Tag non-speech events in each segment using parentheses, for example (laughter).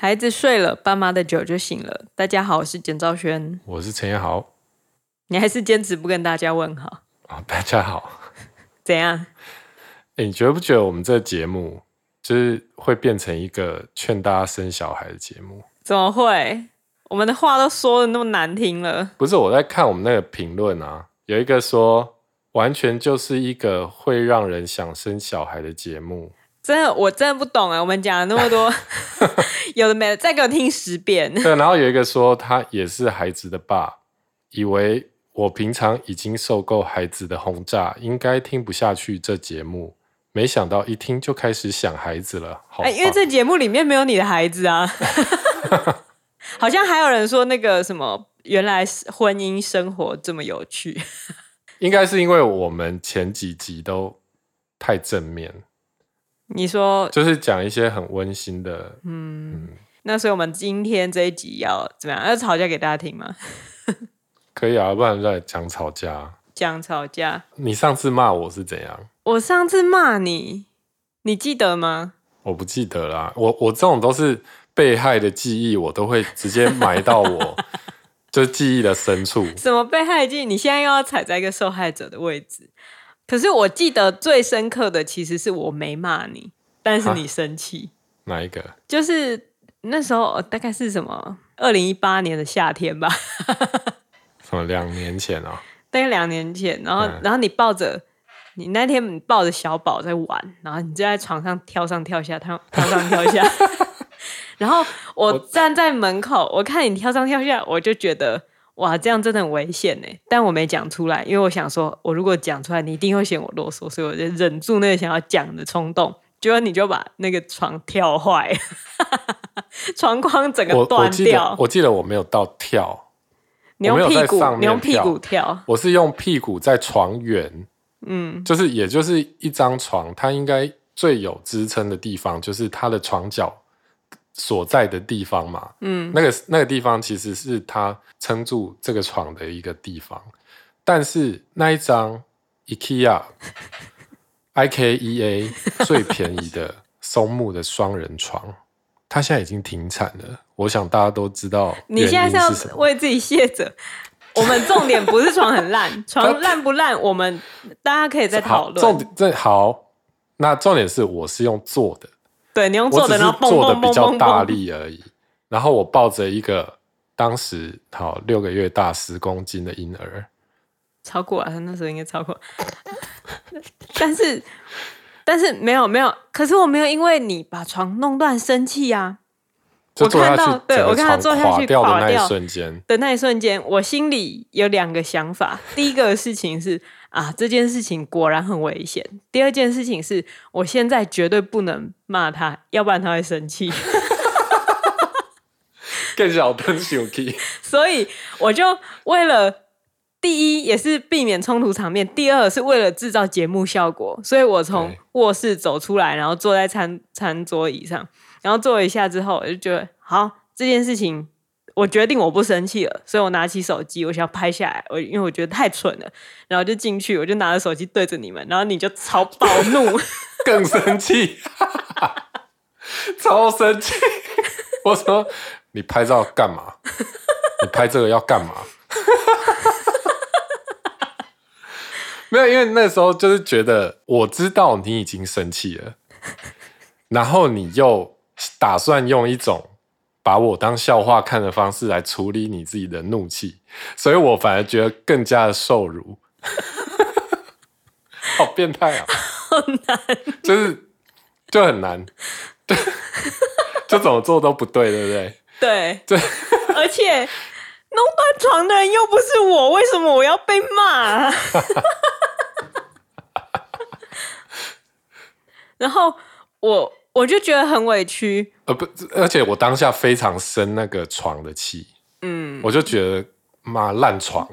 孩子睡了，爸妈的酒就醒了。大家好，我是简兆轩，我是陈彦豪。你还是坚持不跟大家问好？哦，大家好。怎样？欸，你觉不觉得我们这个节目就是会变成一个劝大家生小孩的节目？怎么会？我们的话都说的那么难听了。不是，我在看我们那个评论啊，有一个说，完全就是一个会让人想生小孩的节目。真的，我真的不懂啊！我们讲了那么多，(laughs) 有的没的，再给我听十遍。对，然后有一个说他也是孩子的爸，以为我平常已经受够孩子的轰炸，应该听不下去这节目，没想到一听就开始想孩子了。好，因为这节目里面没有你的孩子啊。(laughs) 好像还有人说那个什么，原来婚姻生活这么有趣。(laughs) 应该是因为我们前几集都太正面。你说就是讲一些很温馨的，嗯，嗯，那所以我们今天这一集要怎么样？要吵架给大家听吗？(laughs) 可以啊，不然再讲吵架。讲吵架。你上次骂我是怎样？我上次骂你，你记得吗？我不记得啦。我我这种都是被害的记忆，我都会直接埋到我 (laughs) 就记忆的深处。什么被害记忆？你现在又要踩在一个受害者的位置。可是我记得最深刻的其实是我没骂你，但是你生气。哪一个？就是那时候大概是什么？二零一八年的夏天吧。(laughs) 什么？两年前啊、哦？大概两年前。然后，嗯、然后你抱着你那天你抱着小宝在玩，然后你就在床上跳上跳下，跳 (laughs) 跳上跳下。(laughs) 然后我站在门口，我，我看你跳上跳下，我就觉得。哇，这样真的很危险呢！但我没讲出来，因为我想说，我如果讲出来，你一定会嫌我啰嗦，所以我就忍住那个想要讲的冲动。结果你就把那个床跳坏，(laughs) 床框整个断掉。我记得我没有到跳，你用屁股，你用屁股跳，我是用屁股在床缘，嗯，就是也就是一张床，它应该最有支撑的地方就是它的床脚。所在的地方嘛，嗯，那个那个地方其实是他撑住这个床的一个地方，但是那一张 IKEA (laughs) I K E A 最便宜的 (laughs) 松木的双人床，它现在已经停产了。我想大家都知道，你现在是要为自己卸责。我们重点不是床很烂，(laughs) 床烂不烂，我们大家可以再讨论。重点好，那重点是我是用做的。对，你用做的，然后做的比较大力而已。然后我抱着一个当时好六个月大十公斤的婴儿，超过啊，那时候应该超过。(laughs) 但是，但是没有没有，可是我没有因为你把床弄断生气啊。我看到，对，我看到坐下去掉的那一瞬间的那一瞬间，我心里有两个想法。第一个事情是。啊，这件事情果然很危险。第二件事情是我现在绝对不能骂他，要不然他会生气。(laughs) 更小灯生气。所以我就为了第一也是避免冲突场面，第二是为了制造节目效果，所以我从卧室走出来，然后坐在餐餐桌椅上，然后坐了一下之后，我就觉得好，这件事情。我决定我不生气了，所以我拿起手机，我想要拍下来。我因为我觉得太蠢了，然后就进去，我就拿着手机对着你们，然后你就超暴怒，更生气，(laughs) 超生气。我说你拍照干嘛？你拍这个要干嘛？(laughs) 没有，因为那时候就是觉得我知道你已经生气了，然后你又打算用一种。把我当笑话看的方式来处理你自己的怒气，所以我反而觉得更加的受辱，好变态啊！(laughs) 好难，就是就很难，(laughs) 就怎么做都不对，对不对？对 (laughs) 对，而且弄断床的人又不是我，为什么我要被骂？然后我。我就觉得很委屈，呃不，而且我当下非常生那个床的气，嗯，我就觉得妈烂床，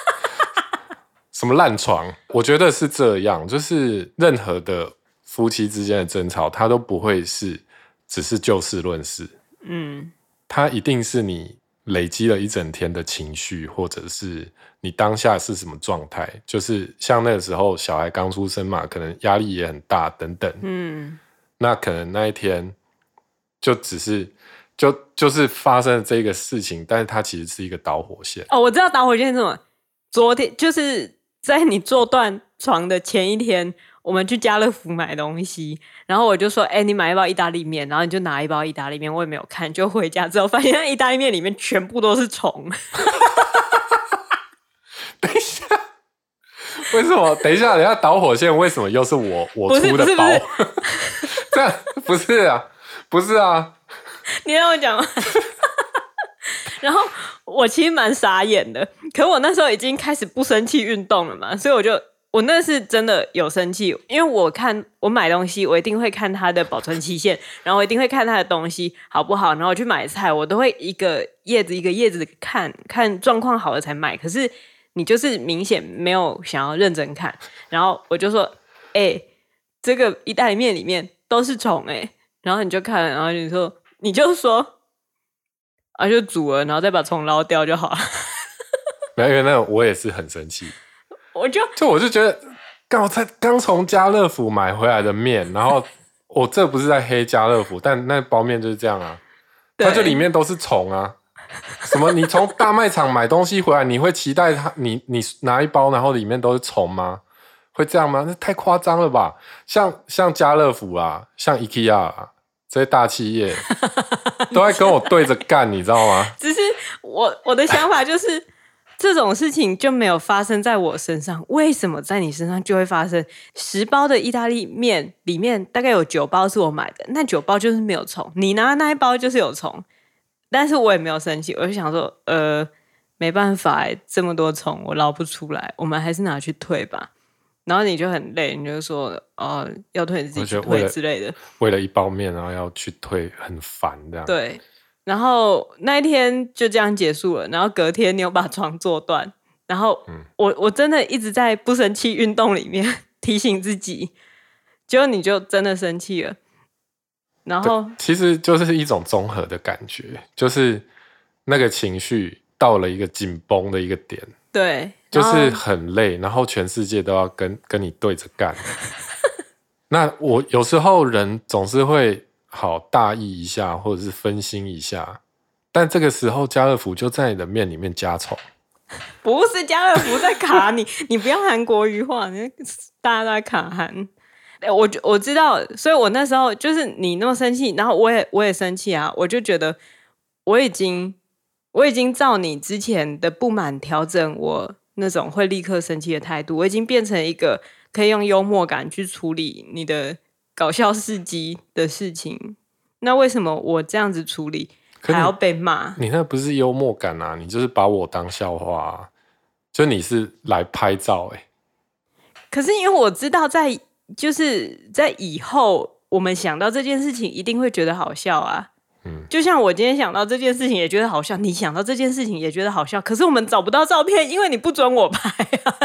(laughs) 什么烂床？我觉得是这样，就是任何的夫妻之间的争吵，它都不会是只是就事论事，嗯，他一定是你累积了一整天的情绪，或者是你当下是什么状态，就是像那个时候小孩刚出生嘛，可能压力也很大，等等，嗯。那可能那一天就只是就就是发生了这个事情，但是它其实是一个导火线。哦，我知道导火线是什么。昨天就是在你坐断床的前一天，我们去家乐福买东西，然后我就说：“哎、欸，你买一包意大利面。”然后你就拿一包意大利面，我也没有看，就回家之后发现那意大利面里面全部都是虫。(laughs) 等一下，为什么？等一下，等一下，导火线为什么又是我我出的包？(laughs) (laughs) 不是啊，不是啊，你让我讲吗？(laughs) 然后我其实蛮傻眼的，可我那时候已经开始不生气运动了嘛，所以我就我那是真的有生气，因为我看我买东西，我一定会看它的保存期限，然后我一定会看它的东西好不好，然后我去买菜，我都会一个叶子一个叶子看看状况好了才买。可是你就是明显没有想要认真看，然后我就说，哎、这个意大利面里面都是虫哎、欸，然后你就看，然后你说你就说。啊，就煮了，然后再把虫捞掉就好了。(laughs) 没有，因为那我也是很生气。我就就我就觉得，刚我才刚从家乐福买回来的面，然后 (laughs) 我这不是在黑家乐福，但那包面就是这样啊，它就里面都是虫啊。什么？你从大卖场买东西回来，你会期待它？你你拿一包，然后里面都是虫吗？会这样吗？那太夸张了吧？像像家乐福啊，像 IKEA 啊。这些大企业 (laughs) 都在跟我对着干，你知道吗？(laughs) 只是我我的想法就是，(laughs) 这种事情就没有发生在我身上，为什么在你身上就会发生？十包的意大利面里面大概有九包是我买的，那九包就是没有虫，你拿的那一包就是有虫，但是我也没有生气，我就想说，呃，没办法，这么多虫我捞不出来，我们还是拿去退吧。然后你就很累，你就说哦，要退自己去退之类的。为了一包面，然后要去退，很烦这样。对，然后那一天就这样结束了。然后隔天你又把床坐断，然后我我真的一直在不生气运动里面 (laughs) 提醒自己，结果你就真的生气了。然后其实就是一种综合的感觉，就是那个情绪到了一个紧绷的一个点。对。就是很累，然后全世界都要跟跟你对着干。(laughs) 那我有时候人总是会好大意一下，或者是分心一下，但这个时候家乐福就在你的面里面加虫。不是家乐福在卡你，(laughs) 你不要韩国语化，你大家都在卡韩。哎，我我知道，所以我那时候就是你那么生气，然后我也我也生气啊，我就觉得我已经我已经照你之前的不满调整我。那种会立刻生气的态度，我已经变成一个可以用幽默感去处理你的搞笑事迹的事情。那为什么我这样子处理还要被骂？你那不是幽默感啊，你就是把我当笑话啊。就你是来拍照欸。可是因为我知道在，在就是在以后，我们想到这件事情，一定会觉得好笑啊。就像我今天想到这件事情也觉得好笑，你想到这件事情也觉得好笑，可是我们找不到照片，因为你不准我拍啊，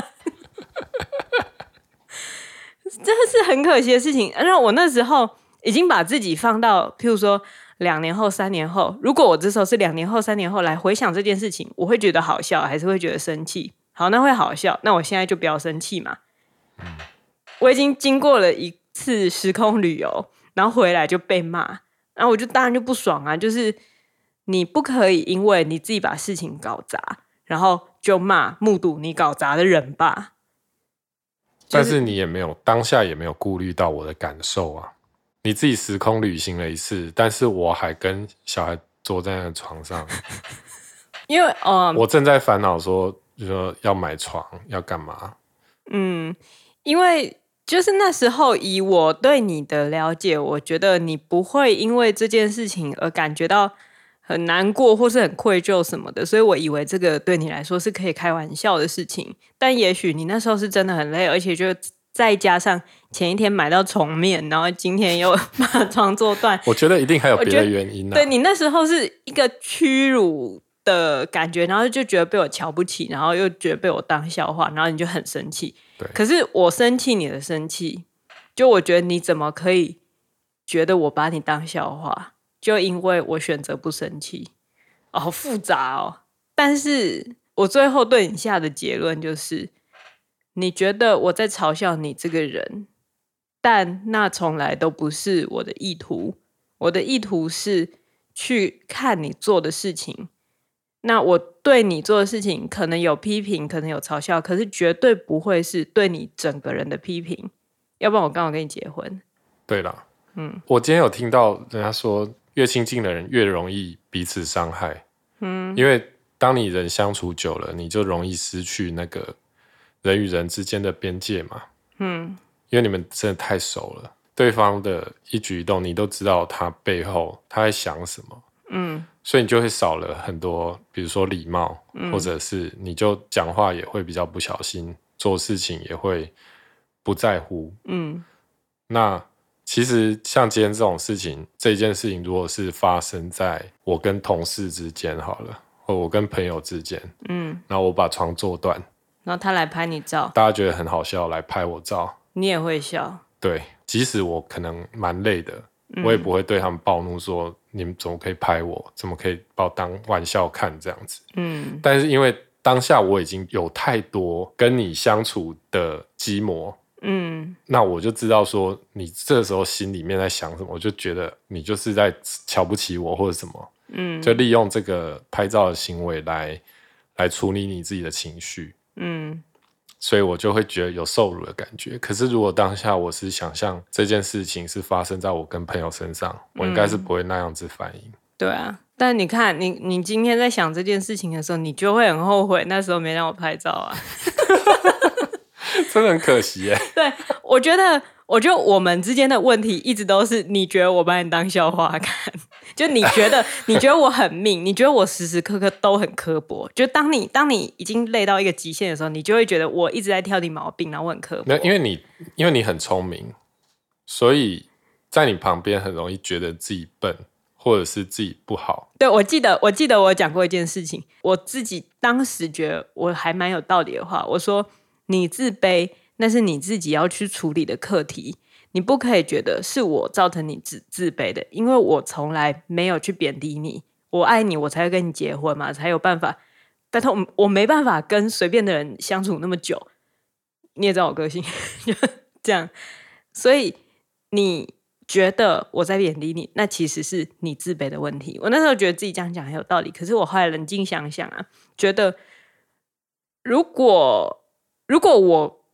(laughs) 真的是很可惜的事情。那我那时候已经把自己放到，譬如说两年后、三年后，如果我这时候是两年后、三年后来回想这件事情，我会觉得好笑，还是会觉得生气？好，那会好笑，那我现在就不要生气嘛。我已经经过了一次时空旅游，然后回来就被骂。然后我就当然就不爽啊！就是你不可以因为你自己把事情搞砸，然后就骂目睹你搞砸的人吧。但是你也没有当下也没有顾虑到我的感受啊！你自己时空旅行了一次，但是我还跟小孩坐在那床上，(laughs) 因为呃，我正在烦恼说，就说要买床要干嘛？嗯，因为。就是那时候，以我对你的了解，我觉得你不会因为这件事情而感觉到很难过或是很愧疚什么的，所以我以为这个对你来说是可以开玩笑的事情。但也许你那时候是真的很累，而且就再加上前一天买到虫面，然后今天又 (laughs) 把床做断，我觉得一定还有别的原因啊。对，你那时候是一个屈辱的感觉，然后就觉得被我瞧不起，然后又觉得被我当笑话，然后你就很生气。对可是我生气你的生气，就我觉得你怎么可以觉得我把你当笑话？就因为我选择不生气，哦，好复杂哦。但是我最后对你下的结论就是，你觉得我在嘲笑你这个人，但那从来都不是我的意图。我的意图是去看你做的事情。那我对你做的事情可能有批评，可能有嘲笑，可是绝对不会是对你整个人的批评。要不然我刚好跟你结婚。对了，嗯，我今天有听到人家说，越亲近的人越容易彼此伤害。嗯，因为当你人相处久了，你就容易失去那个人与人之间的边界嘛。嗯，因为你们真的太熟了，对方的一举一动你都知道他背后他在想什么。嗯。所以你就会少了很多，比如说礼貌，嗯、或者是你就讲话也会比较不小心，做事情也会不在乎。嗯，那其实像今天这种事情，这件事情如果是发生在我跟同事之间好了，或我跟朋友之间，嗯，然后我把床坐断，然后他来拍你照，大家觉得很好笑，来拍我照，你也会笑。对，即使我可能蛮累的。我也不会对他们暴怒，说你们怎么可以拍我，怎么可以把我当玩笑看这样子。嗯，但是因为当下我已经有太多跟你相处的积磨，嗯，那我就知道说你这时候心里面在想什么，我就觉得你就是在瞧不起我或者什么，嗯，就利用这个拍照的行为来来处理你自己的情绪，嗯。所以我就会觉得有受辱的感觉。可是如果当下我是想象这件事情是发生在我跟朋友身上，嗯、我应该是不会那样子反应。对啊，但你看，你你今天在想这件事情的时候，你就会很后悔那时候没让我拍照啊。(laughs) 真的很可惜耶。对，我觉得，我觉得我们之间的问题一直都是你觉得我把你当笑话看。就你觉得，(laughs) 你觉得我很命，你觉得我时时刻刻都很刻薄。就当你当你已经累到一个极限的时候，你就会觉得我一直在挑你毛病，然后我很刻薄。没有，因为你因为你很聪明，所以在你旁边很容易觉得自己笨，或者是自己不好。对，我记得，我记得我讲过一件事情，我自己当时觉得我还蛮有道理的话，我说你自卑，那是你自己要去处理的课题。你不可以觉得是我造成你自自卑的，因为我从来没有去贬低你。我爱你，我才会跟你结婚嘛，才有办法。但是我我没办法跟随便的人相处那么久。你也知道我个性，(laughs) 这样。所以你觉得我在贬低你，那其实是你自卑的问题。我那时候觉得自己这样讲很有道理，可是我后来冷静想想啊，觉得如果如果我。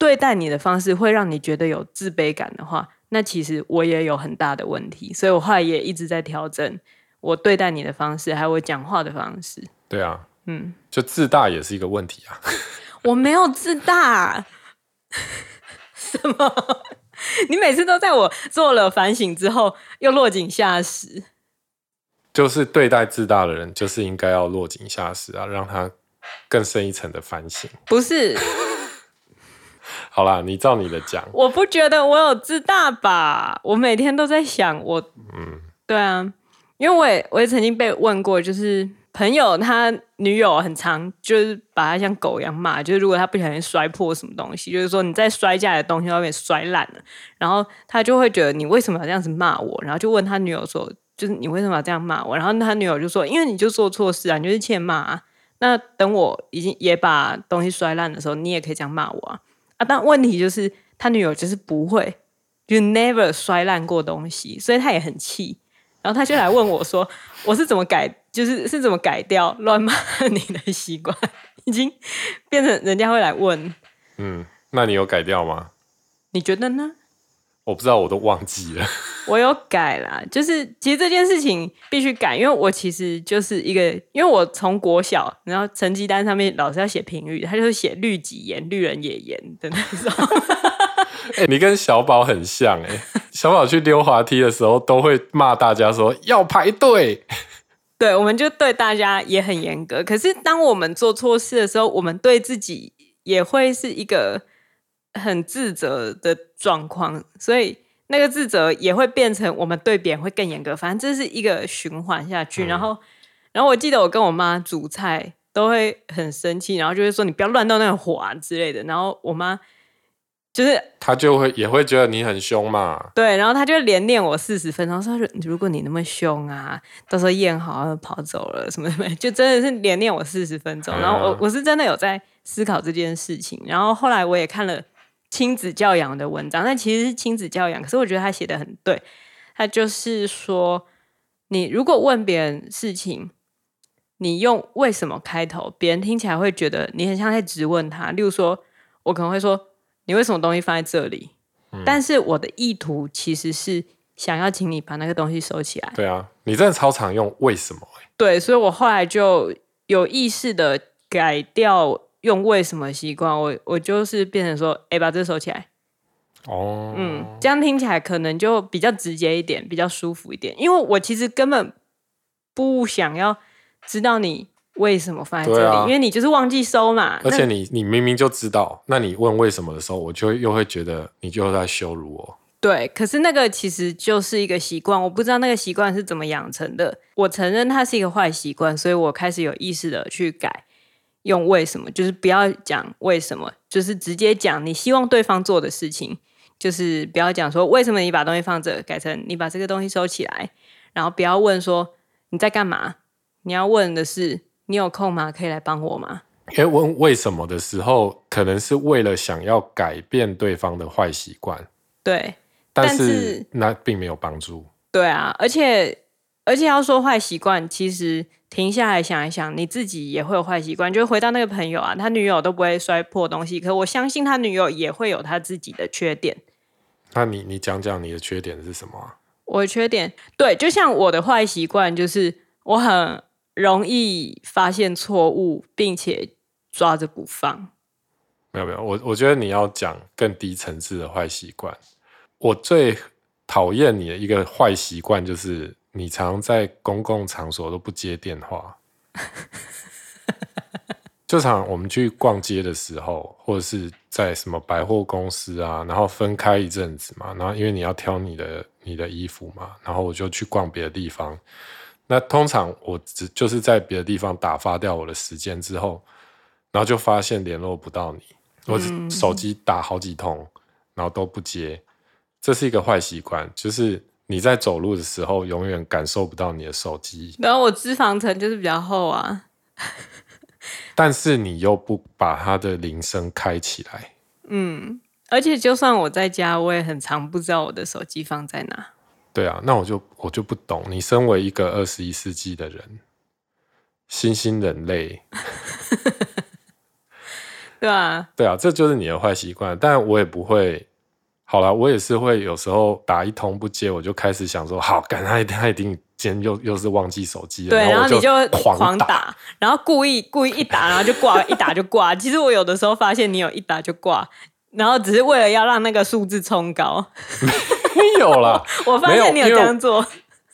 对待你的方式会让你觉得有自卑感的话，那其实我也有很大的问题，所以我后来也一直在调整我对待你的方式，还有我讲话的方式。对啊，嗯，就自大也是一个问题啊。(laughs) 我没有自大，(laughs) 什么？(laughs) 你每次都在我做了反省之后又落井下石。就是对待自大的人，就是应该要落井下石啊，让他更深一层的反省。不是。好啦，你照你的讲。(laughs) 我不觉得我有自大吧？我每天都在想我，嗯，对啊，因为我也我也曾经被问过，就是朋友他女友很常就是把他像狗一样骂，就是如果他不小心摔破什么东西，就是说你在摔下来的东西都被摔烂了，然后他就会觉得你为什么要这样子骂我？然后就问他女友说，就是你为什么要这样骂我？然后他女友就说，因为你就做错事啊，你就是欠骂啊。那等我已经也把东西摔烂的时候，你也可以这样骂我啊。啊，但问题就是他女友就是不会，就 never 摔烂过东西，所以他也很气。然后他就来问我说：“我是怎么改，就是是怎么改掉乱骂你的习惯？(laughs) 已经变成人家会来问。”嗯，那你有改掉吗？你觉得呢？我不知道，我都忘记了。我有改啦，就是其实这件事情必须改，因为我其实就是一个，因为我从国小，然后成绩单上面老师要写评语，他就是写绿己言、绿人也言的那种。(laughs) 哎、欸，你跟小宝很像哎、欸，小宝去溜滑梯的时候都会骂大家说要排队。对，我们就对大家也很严格。可是当我们做错事的时候，我们对自己也会是一个。很自责的状况，所以那个自责也会变成我们对别人会更严格。反正这是一个循环下去。嗯、然后，然后我记得我跟我妈煮菜都会很生气，然后就会说你不要乱动那个火啊之类的。然后我妈就是她就会也会觉得你很凶嘛。对，然后她就连念我四十分钟，说如果你那么凶啊，到时候验好跑走了什么什么，(laughs) 就真的是连念我四十分钟。然后我我是真的有在思考这件事情。然后后来我也看了。亲子教养的文章，但其实是亲子教养。可是我觉得他写的很对，他就是说，你如果问别人事情，你用为什么开头，别人听起来会觉得你很像在质问他。例如说，我可能会说，你为什么东西放在这里？嗯、但是我的意图其实是想要请你把那个东西收起来。对啊，你真的超常用为什么、欸？对，所以我后来就有意识的改掉用为什么习惯，我我就是变成说，哎，把这个收起来。哦，嗯，这样听起来可能就比较直接一点，比较舒服一点。因为我其实根本不想要知道你为什么放在这里，啊、因为你就是忘记收嘛。而且你你明明就知道，那你问为什么的时候，我就又会觉得你就在羞辱我。对，可是那个其实就是一个习惯，我不知道那个习惯是怎么养成的。我承认它是一个坏习惯，所以我开始有意识的去改，用为什么，就是不要讲为什么，就是直接讲你希望对方做的事情。就是不要讲说为什么你把东西放这，改成你把这个东西收起来，然后不要问说你在干嘛，你要问的是你有空吗？可以来帮我吗？因为问为什么的时候，可能是为了想要改变对方的坏习惯，对，但是，但是那并没有帮助。对啊，而且而且要说坏习惯，其实停下来想一想，你自己也会有坏习惯。就回到那个朋友啊，他女友都不会摔破东西，可我相信他女友也会有他自己的缺点。那你你讲讲你的缺点是什么啊？我的缺点，对，就像我的坏习惯，就是我很容易发现错误，并且抓着不放。没有没有，我我觉得你要讲更低层次的坏习惯。我最讨厌你的一个坏习惯，就是你常在公共场所都不接电话。就常我们去逛街的时候，或者是在什么百货公司啊，然后分开一阵子嘛，然后因为你要挑你的你的衣服嘛，然后我就去逛别的地方。那通常我只就是在别的地方打发掉我的时间之后，然后就发现联络不到你，我手机打好几通，然后都不接，这是一个坏习惯，就是你在走路的时候永远感受不到你的手机。然后我脂肪层就是比较厚啊。但是你又不把它的铃声开起来，嗯，而且就算我在家，我也很常不知道我的手机放在哪。对啊，那我就我就不懂，你身为一个二十一世纪的人，新兴人类，(laughs) 对啊，对啊，这就是你的坏习惯。但我也不会，好了，我也是会有时候打一通不接，我就开始想说，好，赶他一定他一定。今天又又是忘记手机了，对，然后你就狂打，狂打，然后故意故意一打，然后就挂，一打就挂。其实我有的时候发现你有一打就挂，然后只是为了要让那个数字冲高。(laughs) 没有啦，(laughs) 我发现你有这样做。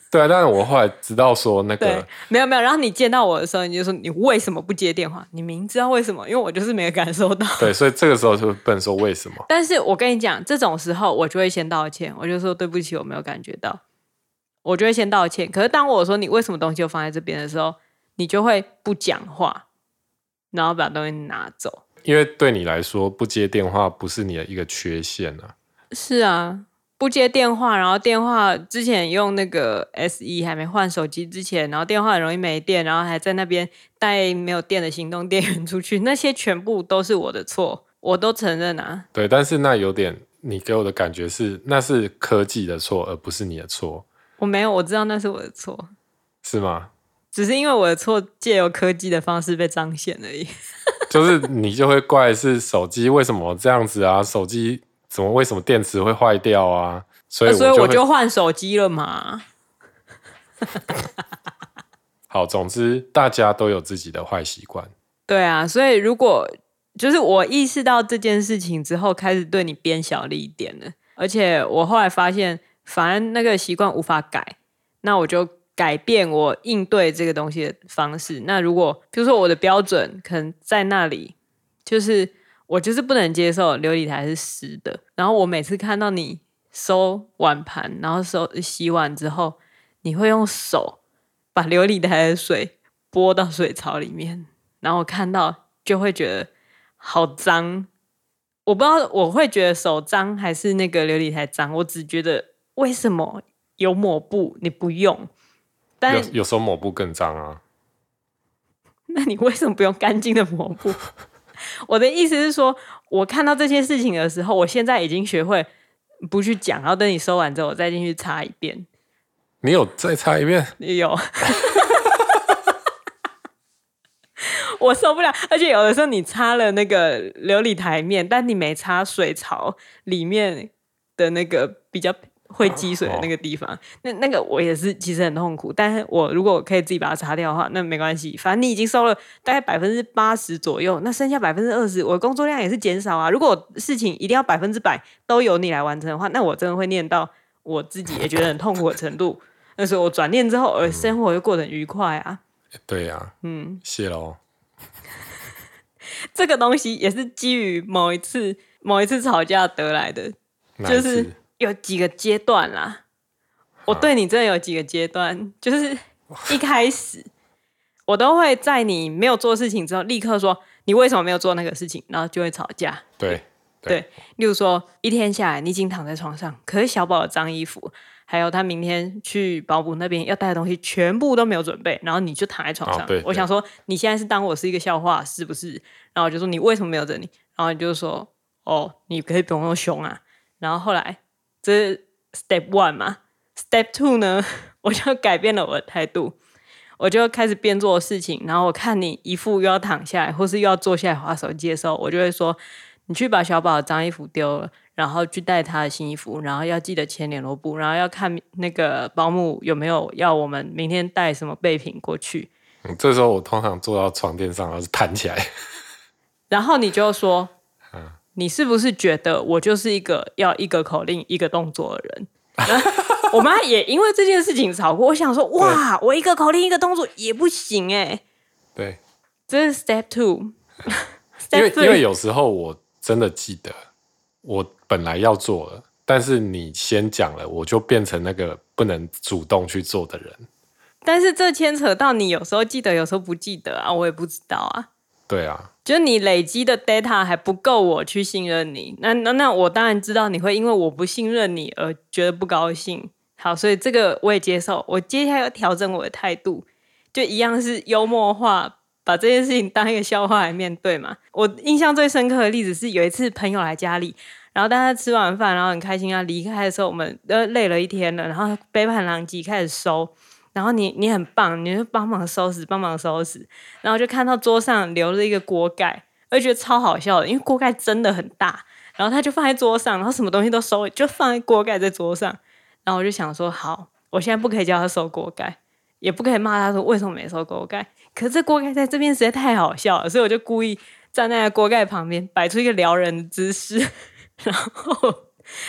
对啊，但是我后来知道说那个没有没有，然后你见到我的时候，你就说你为什么不接电话？你明知道为什么？因为我就是没有感受到。(laughs) 对，所以这个时候就不能说为什么。但是我跟你讲，这种时候我就会先道歉，我就说对不起，我没有感觉到。我就会先道歉，可是当我说你为什么东西就放在这边的时候，你就会不讲话，然后把东西拿走。因为对你来说，不接电话不是你的一个缺陷啊。是啊，不接电话，然后电话之前用那个 SE 还没换手机之前，然后电话很容易没电，然后还在那边带没有电的行动电源出去，那些全部都是我的错，我都承认啊。对，但是那有点，你给我的感觉是那是科技的错，而不是你的错。我没有，我知道那是我的错，是吗？只是因为我的错，借由科技的方式被彰显而已。(laughs) 就是你就会怪是手机为什么这样子啊？手机怎么为什么电池会坏掉啊？所以我就，所以我就换手机了嘛。(laughs) 好，总之大家都有自己的坏习惯。对啊，所以如果就是我意识到这件事情之后，开始对你变小了一点了，而且我后来发现。反正那个习惯无法改，那我就改变我应对这个东西的方式。那如果比如说我的标准可能在那里，就是我就是不能接受琉璃台是湿的。然后我每次看到你收碗盘，然后收洗碗之后，你会用手把琉璃台的水拨到水槽里面，然后我看到就会觉得好脏。我不知道我会觉得手脏还是那个琉璃台脏，我只觉得。为什么有抹布你不用？但有有时候抹布更脏啊。(laughs) 那你为什么不用干净的抹布？我的意思是说，我看到这些事情的时候，我现在已经学会不去讲，然后等你收完之后，我再进去擦一遍。你有再擦一遍？有。(laughs) 我受不了，而且有的时候你擦了那个琉璃台面，但你没擦水槽里面的那个比较会积水的那个地方，哦、那那个我也是其实很痛苦。但是我如果可以自己把它擦掉的话，那没关系，反正你已经收了大概百分之八十左右，那剩下百分之二十，我的工作量也是减少啊。如果事情一定要百分之百都由你来完成的话，那我真的会念到我自己也觉得很痛苦的程度。那时候我转念之后，而生活又过得很愉快啊。对呀、啊，嗯，谢喽。这个东西也是基于某一次某一次吵架得来的，就是有几个阶段啦。我对你真的有几个阶段，就是一开始我都会在你没有做事情之后，立刻说你为什么没有做那个事情，然后就会吵架。对对，对，例如说一天下来，你已经躺在床上，可是小宝的脏衣服。还有他明天去保姆那边要带的东西全部都没有准备，然后你就躺在床上。哦、我想说你现在是当我是一个笑话是不是？然后我就说你为什么没有整理？然后你就说哦，你可以不用那么凶啊。然后后来这是 step one 嘛，step two 呢，我就改变了我的态度，我就开始边做事情，然后我看你一副又要躺下来或是又要坐下来划手机的时候，我就会说你去把小宝的脏衣服丢了。然后去带他的新衣服，然后要记得牵联络簿，然后要看那个保姆有没有要我们明天带什么备品过去。嗯，这时候我通常坐到床垫上，然后是弹起来。(laughs) 然后你就说，嗯，你是不是觉得我就是一个要一个口令一个动作的人？(laughs) 我妈也因为这件事情吵过。我想说，哇，我一个口令一个动作也不行哎。对，这是 step two。(laughs) 因为因为有时候我真的记得我。本来要做了，但是你先讲了，我就变成那个不能主动去做的人。但是这牵扯到你有时候记得，有时候不记得啊，我也不知道啊。对啊，就你累积的 data 还不够我去信任你。那那那我当然知道你会因为我不信任你而觉得不高兴。好，所以这个我也接受。我接下来要调整我的态度，就一样是幽默化，把这件事情当一个笑话来面对嘛。我印象最深刻的例子是有一次朋友来家里。然后大家吃完饭，然后很开心要离开的时候，我们都累了一天了，然后背叛狼藉开始收。然后你你很棒，你就帮忙收拾，帮忙收拾。然后就看到桌上留了一个锅盖，我就觉得超好笑的，因为锅盖真的很大。然后他就放在桌上，然后什么东西都收，就放在锅盖在桌上。然后我就想说，好，我现在不可以叫他收锅盖，也不可以骂他说为什么没收锅盖。可是这锅盖在这边实在太好笑了，所以我就故意站在锅盖旁边，摆出一个撩人的姿势。(laughs) 然后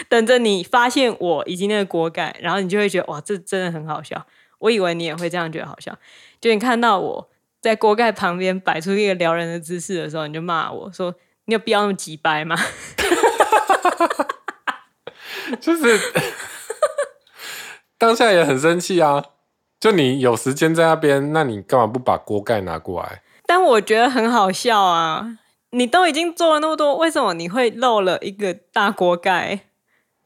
等着你发现我已经那个锅盖，然后你就会觉得哇，这真的很好笑。我以为你也会这样觉得好笑，就你看到我在锅盖旁边摆出一个撩人的姿势的时候，你就骂我说：“你有必要那么急掰吗？” (laughs) 就是当下也很生气啊！就你有时间在那边，那你干嘛不把锅盖拿过来？但我觉得很好笑啊。你都已经做了那么多，为什么你会漏了一个大锅盖？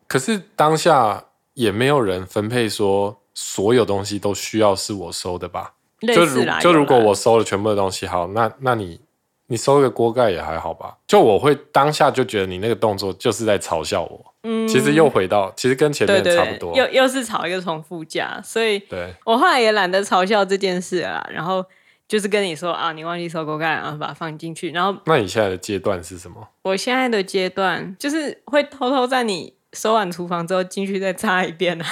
可是当下也没有人分配说所有东西都需要是我收的吧？就如就如果我收了全部的东西，好，那那你你收一个锅盖也还好吧？就我会当下就觉得你那个动作就是在嘲笑我。嗯，其实又回到其实跟前面差不多，又又是吵一个重复架，所以对我后来也懒得嘲笑这件事了，然后。就是跟你说啊，你忘记收锅盖，然后把它放进去。然后，那你现在的阶段是什么？我现在的阶段就是会偷偷在你收完厨房之后进去再擦一遍啊。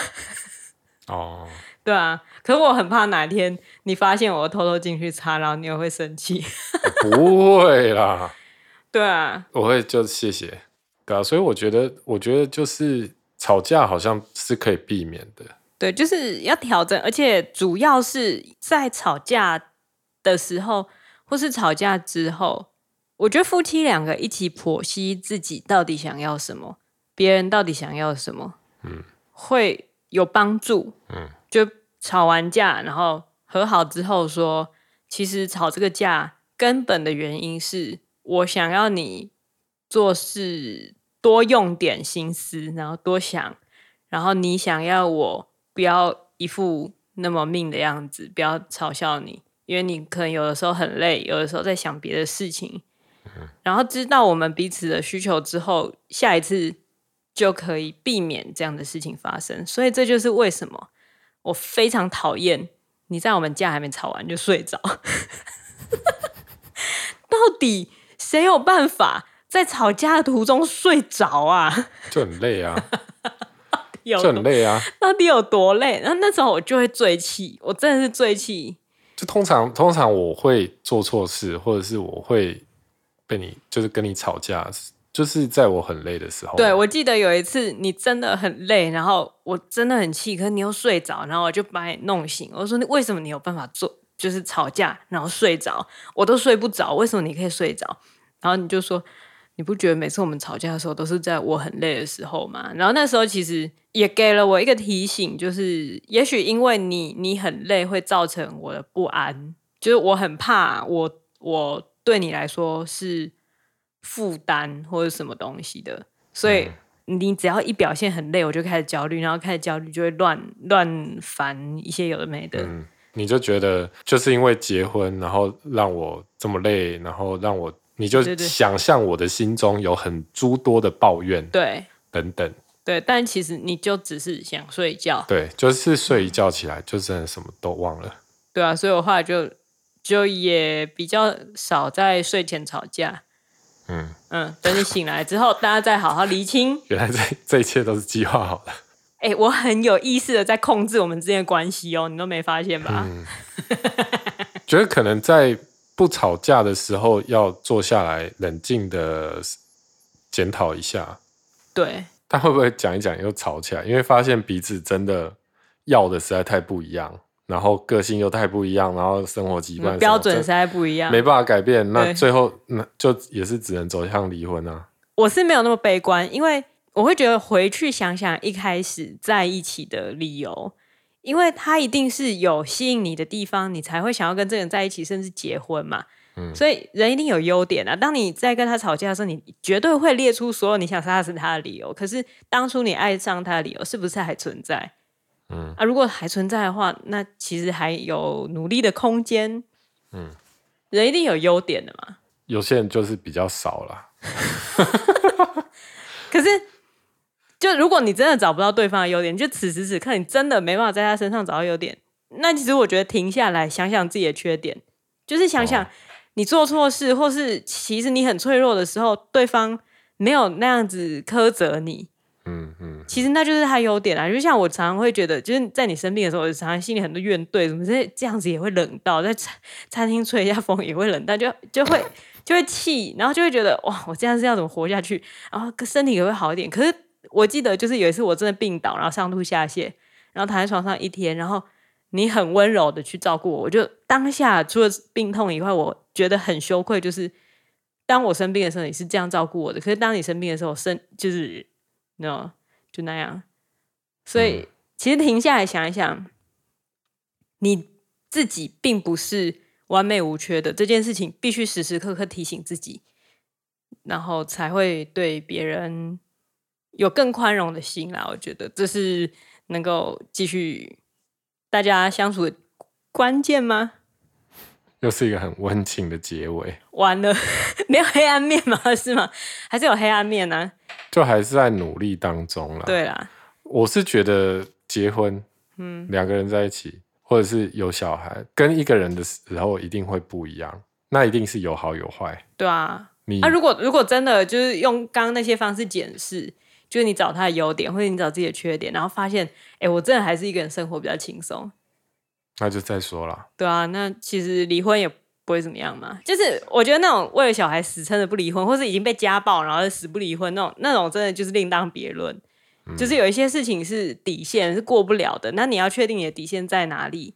哦，对啊。可是我很怕哪天你发现我偷偷进去擦，然后你又会生气。(laughs) 不会啦。对啊，我会就谢谢。对啊，所以我觉得，我觉得就是吵架好像是可以避免的。对，就是要调整，而且主要是在吵架的时候，或是吵架之后，我觉得夫妻两个一起剖析自己到底想要什么，别人到底想要什么，嗯，会有帮助。嗯，就吵完架，然后和好之后说，其实吵这个架根本的原因是我想要你做事多用点心思，然后多想，然后你想要我不要一副那么命的样子，不要嘲笑你。因为你可能有的时候很累，有的时候在想别的事情，然后知道我们彼此的需求之后，下一次就可以避免这样的事情发生。所以这就是为什么我非常讨厌你在我们家还没吵完就睡着。(laughs) 到底谁有办法在吵架的途中睡着啊？就很累啊，(laughs) 就很累啊。到底有多累？然后那时候我就会最气，我真的是最气。就通常通常我会做错事，或者是我会被你就是跟你吵架。就是在我很累的时候，对，我记得有一次你真的很累，然后我真的很气，可是你又睡着，然后我就把你弄醒。我说：“你为什么你有办法做，就是吵架然后睡着，我都睡不着，为什么你可以睡着？”然后你就说：“你不觉得每次我们吵架的时候都是在我很累的时候吗？”然后那时候其实也给了我一个提醒，就是也许因为你你很累会造成我的不安，就是我很怕我我对你来说是。负担或者什么东西的，所以你只要一表现很累，我就开始焦虑，然后开始焦虑就会乱乱烦一些有的没的。嗯，你就觉得就是因为结婚，然后让我这么累，然后让我你就想象我的心中有很诸多的抱怨，对，等等，对，但其实你就只是想睡觉，对，就是睡一觉起来就真的什么都忘了，对啊，所以我后来就就也比较少在睡前吵架。嗯嗯，等你醒来之后，大家再好好厘清。原来这这一切都是计划好的。哎、欸，我很有意识的在控制我们之间的关系哦，你都没发现吧？嗯，觉得可能在不吵架的时候，要坐下来冷静的检讨一下。对。但会不会讲一讲又吵起来？因为发现彼此真的要的实在太不一样。然后个性又太不一样，然后生活习惯标准实在不一样，没办法改变。那最后那就也是只能走向离婚啊。我是没有那么悲观，因为我会觉得回去想想一开始在一起的理由，因为他一定是有吸引你的地方，你才会想要跟这个人在一起，甚至结婚嘛。嗯，所以人一定有优点啊。当你在跟他吵架的时候，你绝对会列出所有你想杀死他的理由。可是当初你爱上他的理由是不是还存在？嗯啊，如果还存在的话，那其实还有努力的空间。嗯，人一定有优点的嘛。有些人就是比较少啦。(laughs) 可是，就如果你真的找不到对方的优点，就此时此刻你真的没办法在他身上找到优点，那其实我觉得停下来想想自己的缺点，就是想想你做错事，或是其实你很脆弱的时候，对方没有那样子苛责你。嗯嗯，其实那就是他优点啊，就像我常常会觉得，就是在你生病的时候，我常常心里很多怨怼，什么这这样子也会冷到，在餐餐厅吹一下风也会冷到，就就会 (coughs) 就会气，然后就会觉得哇，我这样是要怎么活下去？然后身体也会好一点。可是我记得就是有一次我真的病倒，然后上吐下泻，然后躺在床上一天，然后你很温柔的去照顾我，我就当下除了病痛以外，我觉得很羞愧，就是当我生病的时候你是这样照顾我的，可是当你生病的时候，生就是。no，就那样。所以，其实停下来想一想，你自己并不是完美无缺的。这件事情必须时时刻刻提醒自己，然后才会对别人有更宽容的心啦。我觉得这是能够继续大家相处的关键吗？又是一个很温情的结尾。完了，(laughs) 没有黑暗面吗？是吗？还是有黑暗面呢、啊？就还是在努力当中啦。对啦，我是觉得结婚，嗯，两个人在一起，或者是有小孩，跟一个人的时候一定会不一样。那一定是有好有坏。对啊，你啊，如果如果真的就是用刚刚那些方式检视，就是你找他的优点，或者你找自己的缺点，然后发现，哎，我真的还是一个人生活比较轻松。那就再说了。对啊，那其实离婚也不会怎么样嘛。就是我觉得那种为了小孩死撑着不离婚，或是已经被家暴然后死不离婚那种，那种真的就是另当别论。嗯。(laughs) 就是有一些事情是底线是过不了的，那你要确定你的底线在哪里，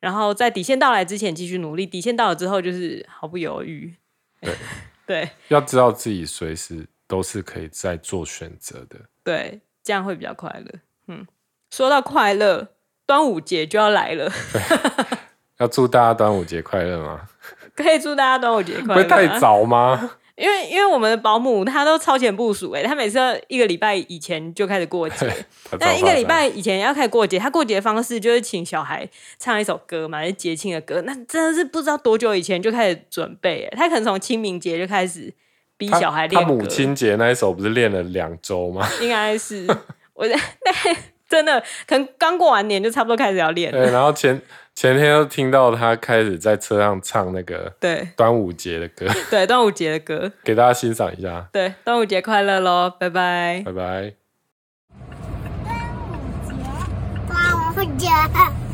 然后在底线到来之前继续努力，底线到了之后就是毫不犹豫。对 (laughs) 对，要知道自己随时都是可以再做选择的。对，这样会比较快乐。嗯，说到快乐。端午节就要来了，(laughs) 要祝大家端午节快乐吗？(laughs) 可以祝大家端午节快乐。不会太早吗？因为因为我们的保姆她都超前部署，哎，她每次一个礼拜以前就开始过节，(laughs) 但一个礼拜以前要开始过节，她过节的方式就是请小孩唱一首歌嘛，是节庆的歌，那真的是不知道多久以前就开始准备，哎，她可能从清明节就开始逼小孩练。他母亲节那一首不是练了两周吗？应该是我在。真的，可能刚过完年就差不多开始要练。对，然后前前天又听到他开始在车上唱那个对端午节的歌，(laughs) 对端午节的歌，(laughs) 给大家欣赏一下。对，端午节快乐喽，拜拜，拜拜。端午节，端午节。